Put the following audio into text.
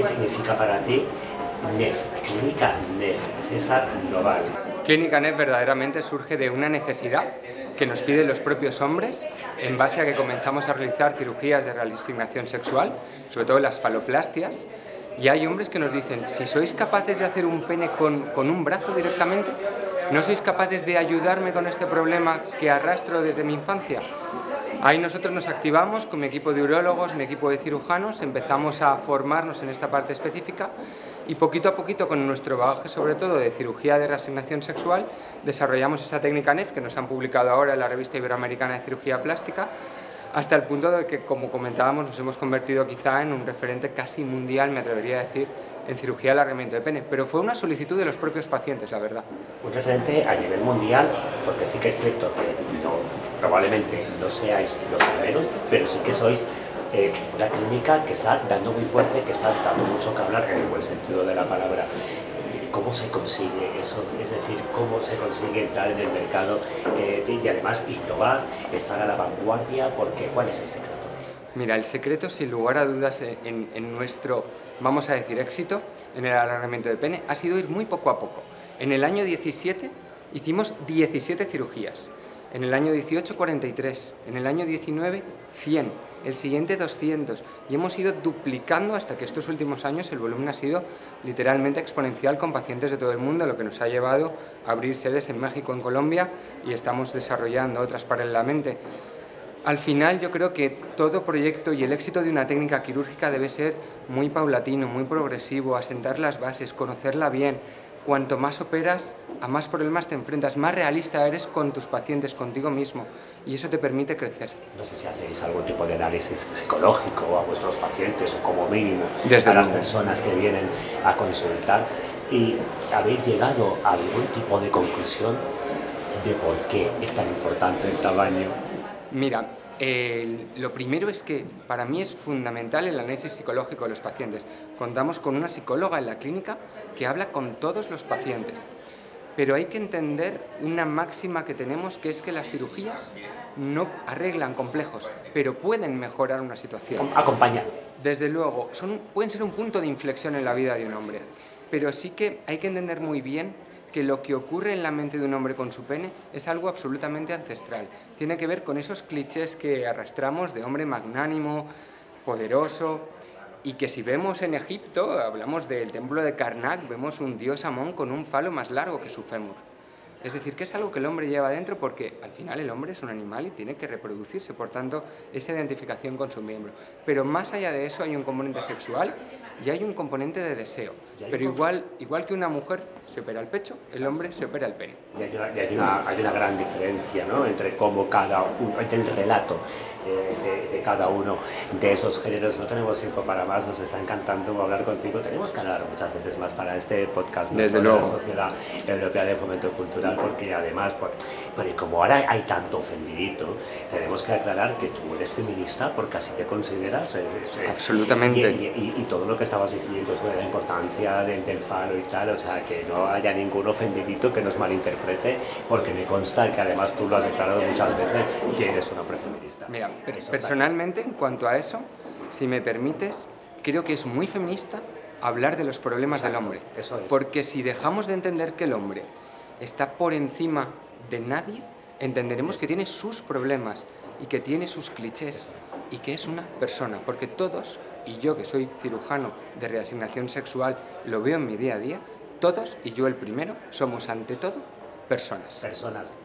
¿qué significa para ti NEF, Clínica NEF, César Noval? Clínica NEF verdaderamente surge de una necesidad que nos piden los propios hombres en base a que comenzamos a realizar cirugías de reasignación sexual, sobre todo las faloplastias, y hay hombres que nos dicen, si sois capaces de hacer un pene con, con un brazo directamente, ¿no sois capaces de ayudarme con este problema que arrastro desde mi infancia? Ahí nosotros nos activamos con mi equipo de urólogos, mi equipo de cirujanos, empezamos a formarnos en esta parte específica y poquito a poquito con nuestro bagaje sobre todo de cirugía de reasignación sexual desarrollamos esta técnica NEF que nos han publicado ahora en la revista iberoamericana de cirugía plástica hasta el punto de que, como comentábamos, nos hemos convertido quizá en un referente casi mundial, me atrevería a decir, en cirugía de alargamiento de pene. Pero fue una solicitud de los propios pacientes, la verdad. Un referente a nivel mundial, porque sí que es cierto que probablemente no seáis los primeros, pero sí que sois eh, una clínica que está dando muy fuerte, que está dando mucho que hablar en el buen sentido de la palabra. ¿Cómo se consigue eso? Es decir, ¿cómo se consigue entrar en el mercado eh, y además innovar, estar a la vanguardia? Porque, ¿Cuál es el secreto? Mira, el secreto, sin lugar a dudas, en, en, nuestro, vamos a decir, éxito en el alargamiento de pene, ha sido ir muy poco a poco. En el año 17 hicimos 17 cirugías, en el año 18 43, en el año 19 100, el siguiente 200 y hemos ido duplicando hasta que estos últimos años el volumen ha sido literalmente exponencial con pacientes de todo el mundo, lo que nos ha llevado a abrir sedes en México, en Colombia y estamos desarrollando otras paralelamente. Al final yo creo que todo proyecto y el éxito de una técnica quirúrgica debe ser muy paulatino, muy progresivo, asentar las bases, conocerla bien. Cuanto más operas, a más problemas te enfrentas, más realista eres con tus pacientes, contigo mismo, y eso te permite crecer. No sé si hacéis algún tipo de análisis psicológico a vuestros pacientes o como mínimo Desde a las personas que vienen a consultar y habéis llegado a algún tipo de conclusión de por qué es tan importante el tamaño. Mira, lo primero es que para mí es fundamental el análisis psicológico de los pacientes. Contamos con una psicóloga en la clínica que habla con todos los pacientes pero hay que entender una máxima que tenemos que es que las cirugías no arreglan complejos, pero pueden mejorar una situación. Acompañar. Desde luego, son, pueden ser un punto de inflexión en la vida de un hombre, pero sí que hay que entender muy bien que lo que ocurre en la mente de un hombre con su pene es algo absolutamente ancestral. Tiene que ver con esos clichés que arrastramos de hombre magnánimo, poderoso, y que si vemos en Egipto, hablamos del templo de Karnak, vemos un dios Amón con un falo más largo que su fémur. Es decir, que es algo que el hombre lleva dentro porque al final el hombre es un animal y tiene que reproducirse, por tanto, esa identificación con su miembro. Pero más allá de eso hay un componente sexual y hay un componente de deseo. Pero igual, igual que una mujer se opera el pecho, el hombre se opera el pene. Y hay una, hay una, gran diferencia ¿no? entre cómo cada uno, entre el relato eh, de, cada uno de esos géneros. No tenemos tiempo para más, nos está encantando hablar contigo. Tenemos que hablar muchas veces más para este podcast Desde luego. de la Sociedad Europea de Fomento Cultural, porque además, por, pero como ahora hay tanto ofendidito, tenemos que aclarar que tú eres feminista porque así te consideras. Eh, eh, Absolutamente. Y, y, todo lo que estabas diciendo sobre la importancia del, del faro y tal, o sea, que no haya ningún ofendidito que nos malinterprete, porque me consta que además tú lo has declarado muchas veces que eres una feminista. Mira, personalmente, en cuanto a eso, si me permites, creo que es muy feminista hablar de los problemas del hombre. Eso es. Porque si dejamos de entender que el hombre está por encima de nadie, entenderemos que tiene sus problemas y que tiene sus clichés y que es una persona. Porque todos, y yo que soy cirujano de reasignación sexual, lo veo en mi día a día, todos, y yo el primero, somos ante todo personas. Personas.